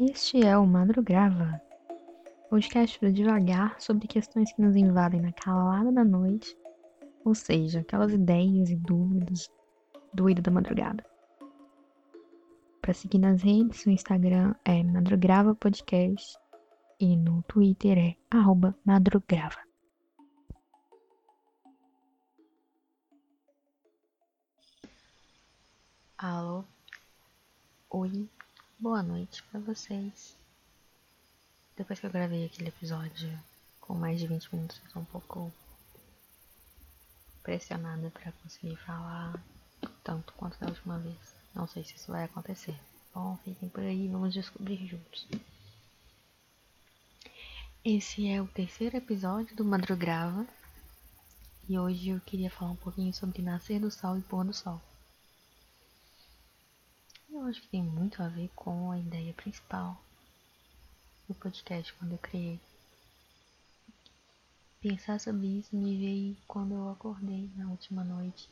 Este é o Madrugava, podcast para devagar sobre questões que nos invadem na calada da noite, ou seja, aquelas ideias e dúvidas doido da madrugada. Para seguir nas redes, no Instagram é Madrugava Podcast e no Twitter é Madrugava. Alô? Oi? Boa noite para vocês. Depois que eu gravei aquele episódio com mais de 20 minutos, eu tô um pouco pressionada para conseguir falar tanto quanto da última vez. Não sei se isso vai acontecer. Bom, fiquem por aí, vamos descobrir juntos. Esse é o terceiro episódio do Madrugava e hoje eu queria falar um pouquinho sobre nascer do sol e pôr do sol. Eu acho que tem muito a ver com a ideia principal do podcast quando eu criei. Pensar sobre isso me veio quando eu acordei na última noite,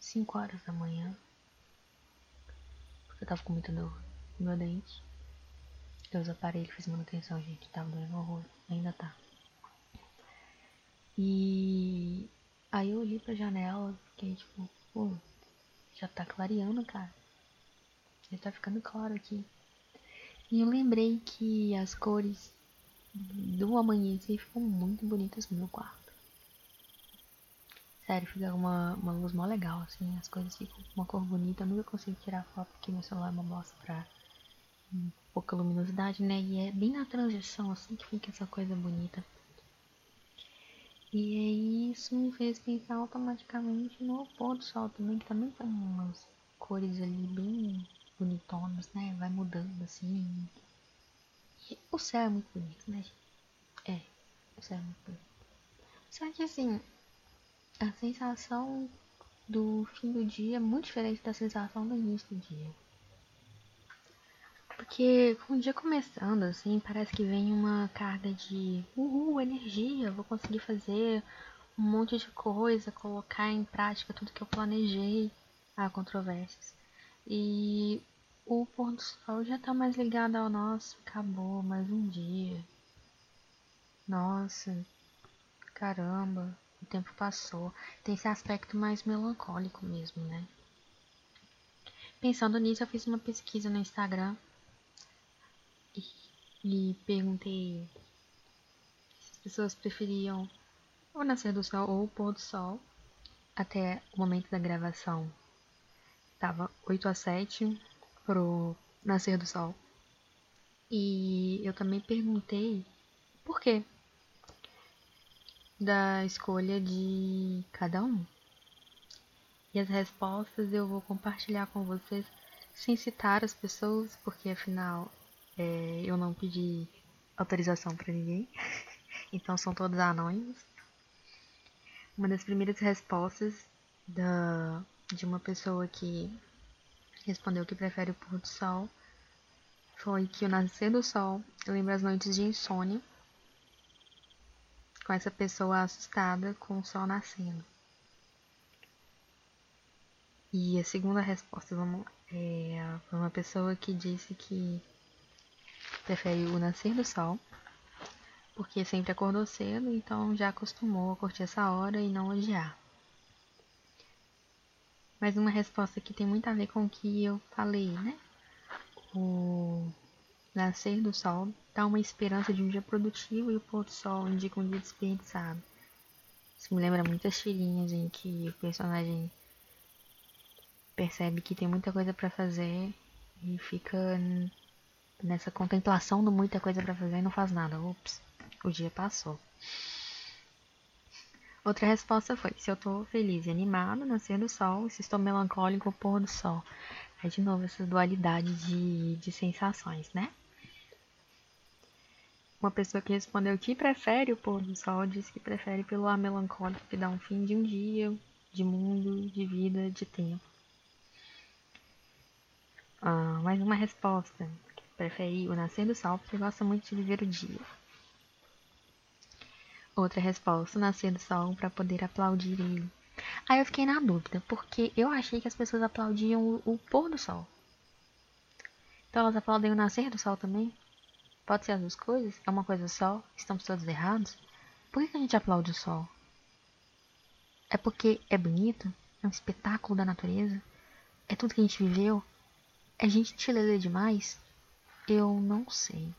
5 horas da manhã, porque eu tava com muita dor no meu dente. Os aparelhos fiz manutenção, gente, tava doendo horror, ainda tá. E aí eu olhei pra janela, fiquei tipo, pô, já tá clareando, cara. Já tá ficando claro aqui. E eu lembrei que as cores do amanhecer ficam muito bonitas no meu quarto. Sério, fica uma, uma luz mó legal, assim, as coisas ficam com uma cor bonita. Eu nunca consigo tirar foto porque meu celular é uma bosta pra pouca luminosidade, né? E é bem na transição, assim, que fica essa coisa bonita. E aí isso me fez pensar automaticamente no pôr do sol também, que também tem umas cores ali bem bonitonas, né? Vai mudando assim. O céu é muito bonito, né, gente? É, o céu é muito bonito. Só que assim, a sensação do fim do dia é muito diferente da sensação do início do dia. Porque com o dia começando, assim, parece que vem uma carga de uhul, energia, vou conseguir fazer um monte de coisa, colocar em prática tudo que eu planejei. Há controvérsias. E o pôr do sol já tá mais ligado ao nosso, acabou, mais um dia. Nossa, caramba, o tempo passou. Tem esse aspecto mais melancólico mesmo, né? Pensando nisso, eu fiz uma pesquisa no Instagram e, e perguntei se as pessoas preferiam o nascer do sol ou o pôr do sol. Até o momento da gravação, tava 8 a 7 pro nascer do sol. E eu também perguntei por quê da escolha de cada um. E as respostas eu vou compartilhar com vocês sem citar as pessoas, porque afinal é, eu não pedi autorização para ninguém. então são todos anônimos. Uma das primeiras respostas da, de uma pessoa que respondeu que prefere o pôr do sol foi que o nascer do sol lembra as noites de insônia com essa pessoa assustada com o sol nascendo. E a segunda resposta, vamos é, foi uma pessoa que disse que prefere o nascer do sol, porque sempre acordou cedo, então já acostumou a curtir essa hora e não odiar. Mas uma resposta que tem muito a ver com o que eu falei, né? O nascer do sol dá uma esperança de um dia produtivo e o pôr do sol indica um dia desperdiçado. Isso me lembra muitas tirinhas em que o personagem percebe que tem muita coisa para fazer e fica nessa contemplação de muita coisa para fazer e não faz nada. Ups, o dia passou. Outra resposta foi: se eu tô feliz e animado, nascer do sol, se estou melancólico, pôr do sol. Aí, de novo, essa dualidade de, de sensações, né? Uma pessoa que respondeu que prefere o pôr do sol disse que prefere pelo ar melancólico que dá um fim de um dia, de mundo, de vida, de tempo. Ah, mais uma resposta. Prefere o nascer do sol porque gosta muito de viver o dia. Outra resposta, nascer do sol para poder aplaudir ele. Aí eu fiquei na dúvida, porque eu achei que as pessoas aplaudiam o, pôr do sol. Então elas aplaudem o nascer do sol também? Pode ser as duas coisas? É uma coisa só? Estamos todos errados? Por que a gente aplaude o sol? É porque é bonito? É um espetáculo da natureza? É tudo que a gente viveu? É gente chilelê demais? Eu não sei.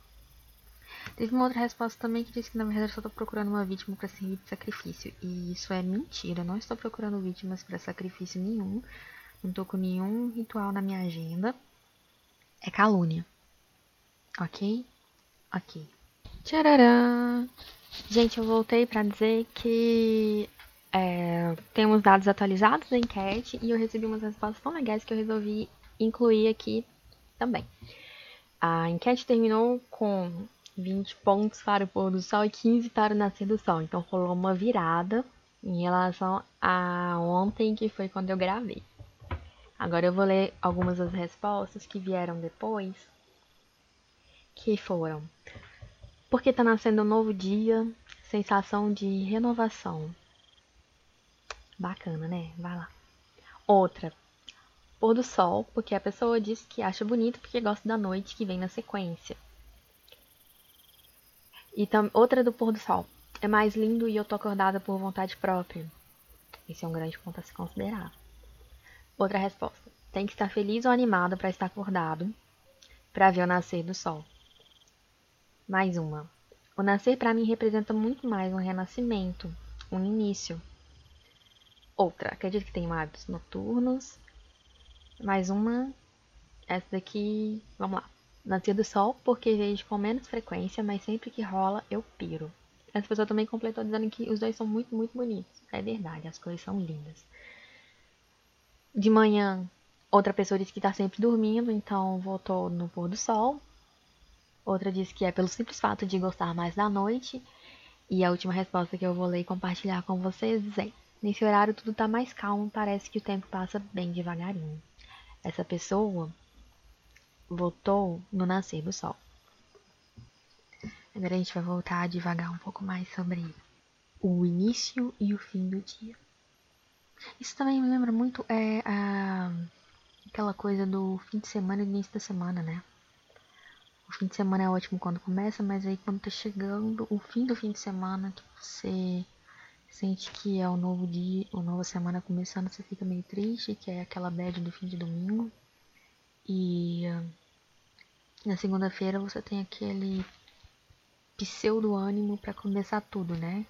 Teve uma outra resposta também que disse que na verdade eu só tô procurando uma vítima para servir de sacrifício. E isso é mentira. Eu não estou procurando vítimas para sacrifício nenhum. Não tô com nenhum ritual na minha agenda. É calúnia. Ok? Ok. Tchararã! Gente, eu voltei para dizer que é, temos dados atualizados da enquete e eu recebi umas respostas tão legais que eu resolvi incluir aqui também. A enquete terminou com 20 pontos para o pôr do sol e 15 para o nascer do sol. Então rolou uma virada em relação a ontem, que foi quando eu gravei. Agora eu vou ler algumas das respostas que vieram depois, que foram: Porque está nascendo um novo dia, sensação de renovação. Bacana, né? Vai lá. Outra: Pôr do sol, porque a pessoa diz que acha bonito porque gosta da noite que vem na sequência. E outra do pôr do sol. É mais lindo e eu tô acordada por vontade própria. Esse é um grande ponto a se considerar. Outra resposta. Tem que estar feliz ou animado para estar acordado, para ver o nascer do sol. Mais uma. O nascer para mim representa muito mais um renascimento, um início. Outra. Acredito que tem hábitos noturnos. Mais uma. Essa daqui. Vamos lá. Nascer do sol porque vejo com menos frequência, mas sempre que rola eu piro. Essa pessoa também completou dizendo que os dois são muito, muito bonitos. É verdade, as coisas são lindas. De manhã, outra pessoa disse que está sempre dormindo, então votou no pôr do sol. Outra disse que é pelo simples fato de gostar mais da noite. E a última resposta que eu vou ler e compartilhar com vocês é: Nesse horário tudo está mais calmo, parece que o tempo passa bem devagarinho. Essa pessoa voltou no nascer do sol. Agora a gente vai voltar a devagar um pouco mais sobre o início e o fim do dia. Isso também me lembra muito é, a, aquela coisa do fim de semana e início da semana, né? O fim de semana é ótimo quando começa, mas aí quando tá chegando o fim do fim de semana, que você sente que é o novo dia, a nova semana começando, você fica meio triste, que é aquela bad do fim de domingo. E na segunda-feira você tem aquele pseudo ânimo para começar tudo, né?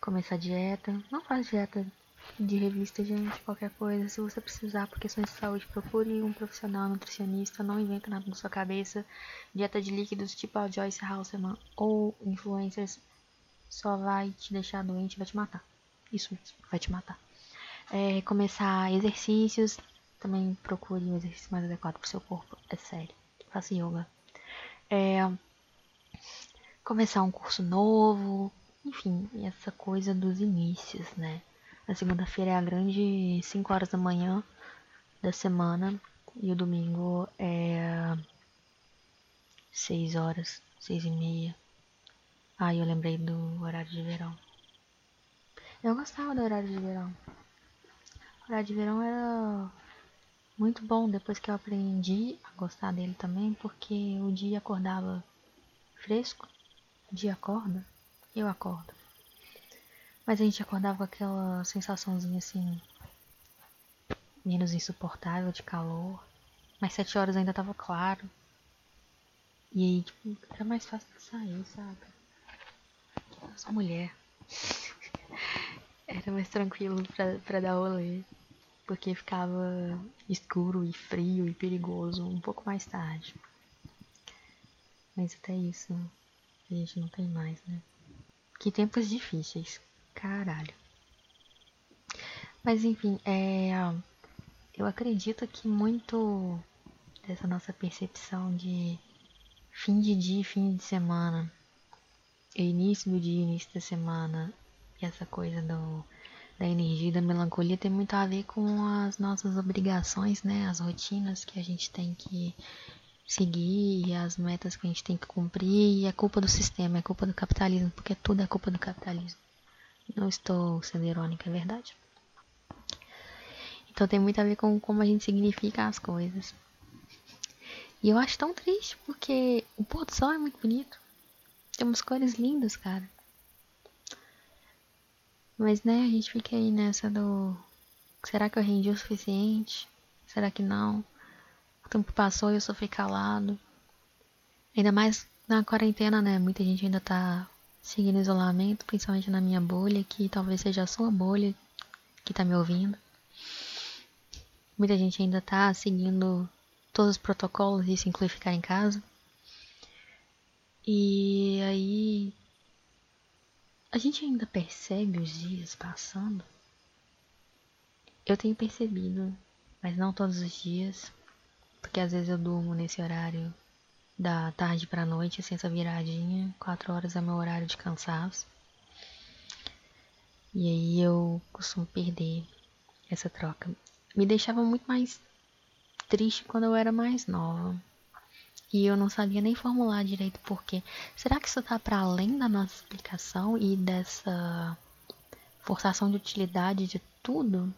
Começar dieta. Não faz dieta de revista, gente, qualquer coisa. Se você precisar por questões de saúde, procure um profissional nutricionista. Não inventa nada na sua cabeça. Dieta de líquidos tipo a Joyce Halseman ou influencers só vai te deixar doente, vai te matar. Isso vai te matar. É, começar exercícios. Também procure um exercício mais adequado para o seu corpo. É sério faço yoga. É, começar um curso novo, enfim, essa coisa dos inícios, né? A segunda-feira é a grande 5 horas da manhã da semana e o domingo é 6 horas, 6 e meia. Ah, eu lembrei do horário de verão. Eu gostava do horário de verão. O horário de verão era muito bom depois que eu aprendi a gostar dele também, porque o dia acordava fresco, o dia acorda, eu acordo. Mas a gente acordava com aquela sensaçãozinha assim, menos insuportável de calor. Mas sete horas ainda tava claro. E aí, tipo, era mais fácil de sair, sabe? Sou mulher. era mais tranquilo pra, pra dar rolê porque ficava escuro e frio e perigoso um pouco mais tarde. Mas até isso a gente não tem mais, né? Que tempos difíceis, caralho. Mas enfim, é, eu acredito que muito dessa nossa percepção de fim de dia fim de semana, início do dia início da semana, e essa coisa do da energia e da melancolia tem muito a ver com as nossas obrigações, né? As rotinas que a gente tem que seguir, as metas que a gente tem que cumprir, e é culpa do sistema, é culpa do capitalismo, porque tudo é culpa do capitalismo. Não estou sendo irônica, é verdade? Então tem muito a ver com como a gente significa as coisas. E eu acho tão triste porque o pôr do sol é muito bonito. Tem umas cores lindas, cara. Mas né, a gente fica aí nessa do. Será que eu rendi o suficiente? Será que não? O tempo passou e eu só fui calado. Ainda mais na quarentena, né? Muita gente ainda tá seguindo isolamento, principalmente na minha bolha, que talvez seja a sua bolha que tá me ouvindo. Muita gente ainda tá seguindo todos os protocolos, isso inclui ficar em casa. E aí a gente ainda percebe os dias passando. Eu tenho percebido, mas não todos os dias, porque às vezes eu durmo nesse horário da tarde para noite, assim, essa viradinha. Quatro horas é meu horário de cansaço. E aí eu costumo perder essa troca. Me deixava muito mais triste quando eu era mais nova. E eu não sabia nem formular direito porquê. Será que isso tá para além da nossa explicação e dessa forçação de utilidade de tudo?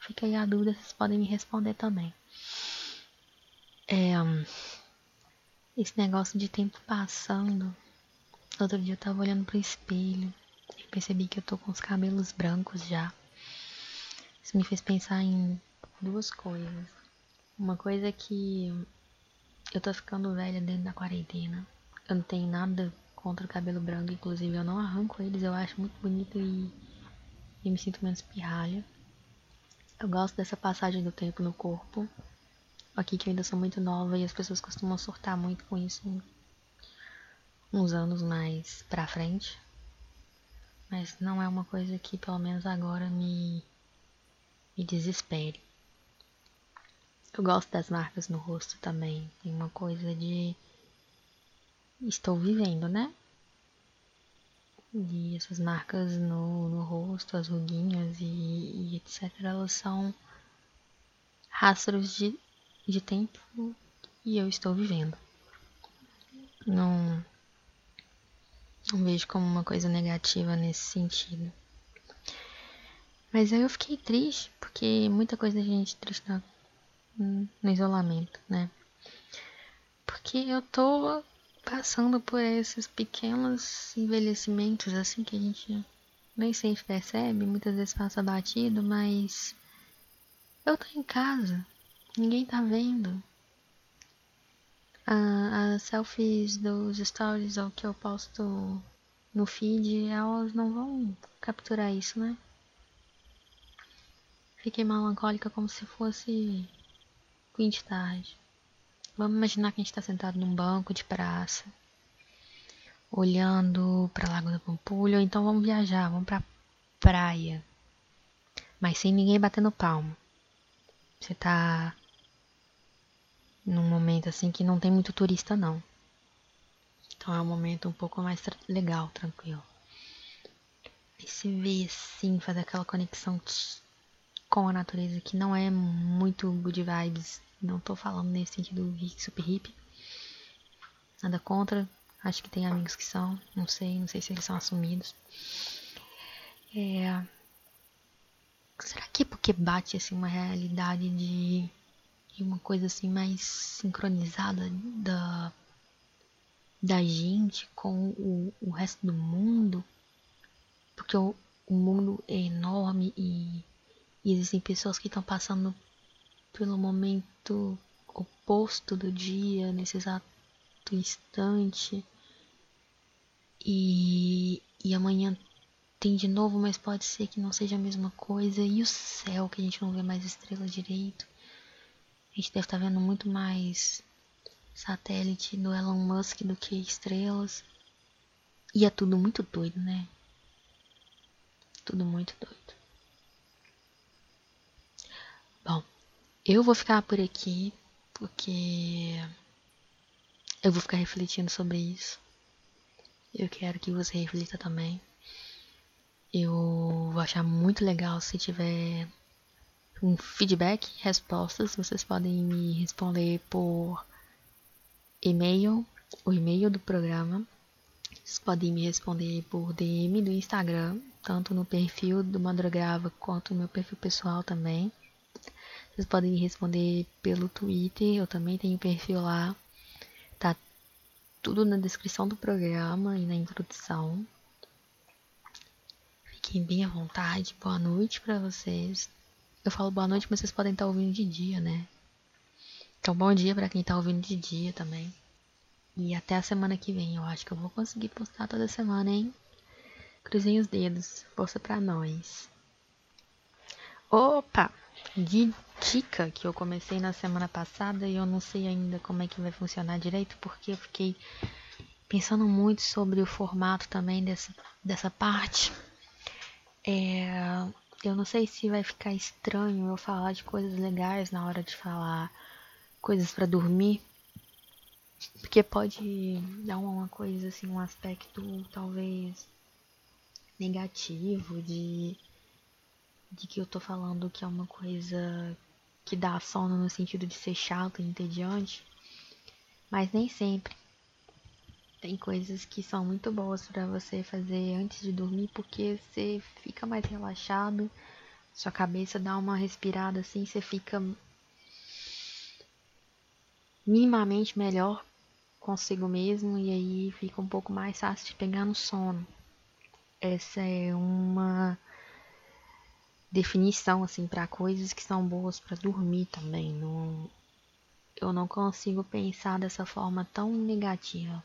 Fica aí a dúvida, vocês podem me responder também. É, esse negócio de tempo passando. Outro dia eu tava olhando pro espelho e percebi que eu tô com os cabelos brancos já. Isso me fez pensar em duas coisas. Uma coisa é que eu tô ficando velha dentro da quarentena. Eu não tenho nada contra o cabelo branco, inclusive eu não arranco eles, eu acho muito bonito e, e me sinto menos pirralha. Eu gosto dessa passagem do tempo no corpo. Aqui que eu ainda sou muito nova e as pessoas costumam surtar muito com isso uns anos mais pra frente. Mas não é uma coisa que pelo menos agora me, me desespere. Eu gosto das marcas no rosto também. Tem uma coisa de. Estou vivendo, né? E essas marcas no, no rosto, as ruguinhas e, e etc., elas são rastros de, de tempo e eu estou vivendo. Não, não vejo como uma coisa negativa nesse sentido. Mas aí eu fiquei triste, porque muita coisa a gente triste na no isolamento, né? Porque eu tô passando por esses pequenos envelhecimentos assim que a gente nem sempre percebe, muitas vezes passa batido, mas eu tô em casa, ninguém tá vendo. Ah, as selfies dos stories ou que eu posto no feed, elas não vão capturar isso, né? Fiquei melancólica como se fosse fim de tarde. Vamos imaginar que a gente está sentado num banco de praça, olhando para Lago da Pampulha, ou então vamos viajar, vamos para praia, mas sem ninguém batendo palmo. Você tá num momento assim que não tem muito turista não. Então é um momento um pouco mais tra legal, tranquilo. E se vê assim, fazer aquela conexão com a natureza que não é muito good vibes não tô falando nesse sentido super hippie. Nada contra. Acho que tem amigos que são. Não sei, não sei se eles são assumidos. É... Será que é porque bate assim uma realidade de, de uma coisa assim mais sincronizada da da gente com o, o resto do mundo? Porque o, o mundo é enorme e, e existem pessoas que estão passando pelo momento oposto do dia, nesse exato instante. E, e amanhã tem de novo, mas pode ser que não seja a mesma coisa. E o céu, que a gente não vê mais estrelas direito. A gente deve estar tá vendo muito mais satélite do Elon Musk do que estrelas. E é tudo muito doido, né? Tudo muito doido. Bom, eu vou ficar por aqui porque eu vou ficar refletindo sobre isso. Eu quero que você reflita também. Eu vou achar muito legal se tiver um feedback, respostas. Vocês podem me responder por e-mail, o e-mail do programa. Vocês podem me responder por DM do Instagram, tanto no perfil do Madrugava quanto no meu perfil pessoal também. Vocês podem me responder pelo Twitter, eu também tenho perfil lá. Tá tudo na descrição do programa e na introdução. Fiquem bem à vontade. Boa noite para vocês. Eu falo boa noite, mas vocês podem estar ouvindo de dia, né? Então, bom dia para quem tá ouvindo de dia também. E até a semana que vem. Eu acho que eu vou conseguir postar toda semana, hein? Cruzem os dedos. Força pra nós. Opa! Dica que eu comecei na semana passada e eu não sei ainda como é que vai funcionar direito, porque eu fiquei pensando muito sobre o formato também dessa, dessa parte. É, eu não sei se vai ficar estranho eu falar de coisas legais na hora de falar coisas para dormir, porque pode dar uma coisa assim, um aspecto talvez negativo de de que eu tô falando que é uma coisa que dá sono no sentido de ser chato e entediante, mas nem sempre. Tem coisas que são muito boas para você fazer antes de dormir porque você fica mais relaxado, sua cabeça dá uma respirada assim, você fica minimamente melhor consigo mesmo e aí fica um pouco mais fácil de pegar no sono. Essa é uma definição assim para coisas que são boas para dormir também. Não, eu não consigo pensar dessa forma tão negativa.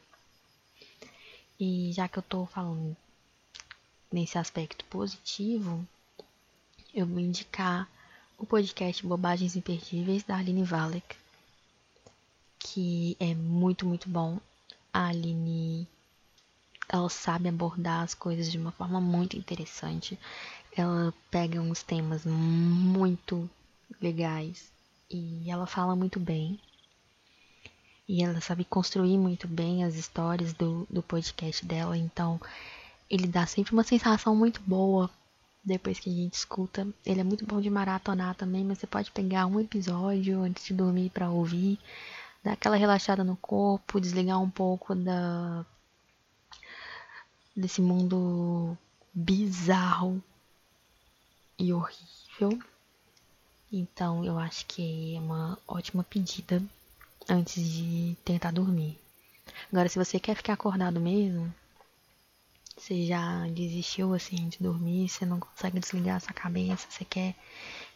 E já que eu tô falando nesse aspecto positivo, eu vou indicar o podcast Bobagens Imperdíveis da Aline Valek, que é muito, muito bom. A Aline ela sabe abordar as coisas de uma forma muito interessante. Ela pega uns temas muito legais e ela fala muito bem. E ela sabe construir muito bem as histórias do, do podcast dela, então ele dá sempre uma sensação muito boa depois que a gente escuta. Ele é muito bom de maratonar também, mas você pode pegar um episódio antes de dormir para ouvir, dar aquela relaxada no corpo, desligar um pouco da desse mundo bizarro e horrível. Então eu acho que é uma ótima pedida antes de tentar dormir. Agora, se você quer ficar acordado mesmo, você já desistiu assim de dormir, você não consegue desligar a sua cabeça, você quer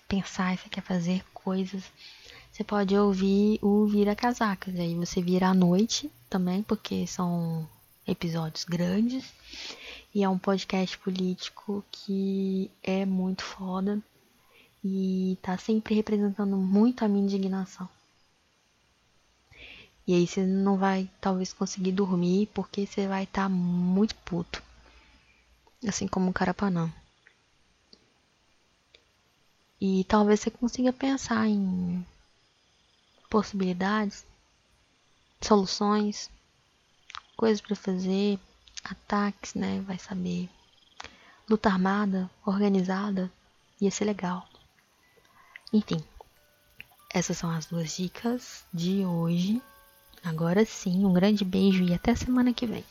pensar, você quer fazer coisas, você pode ouvir o Vira Casacas. Aí você vira à noite também, porque são episódios grandes. E é um podcast político que é muito foda e tá sempre representando muito a minha indignação. E aí você não vai talvez conseguir dormir porque você vai estar tá muito puto. Assim como o Carapanã. E talvez você consiga pensar em possibilidades, soluções, coisas para fazer, ataques, né? Vai saber. Luta armada, organizada, ia ser legal. Enfim, essas são as duas dicas de hoje. Agora sim, um grande beijo e até semana que vem.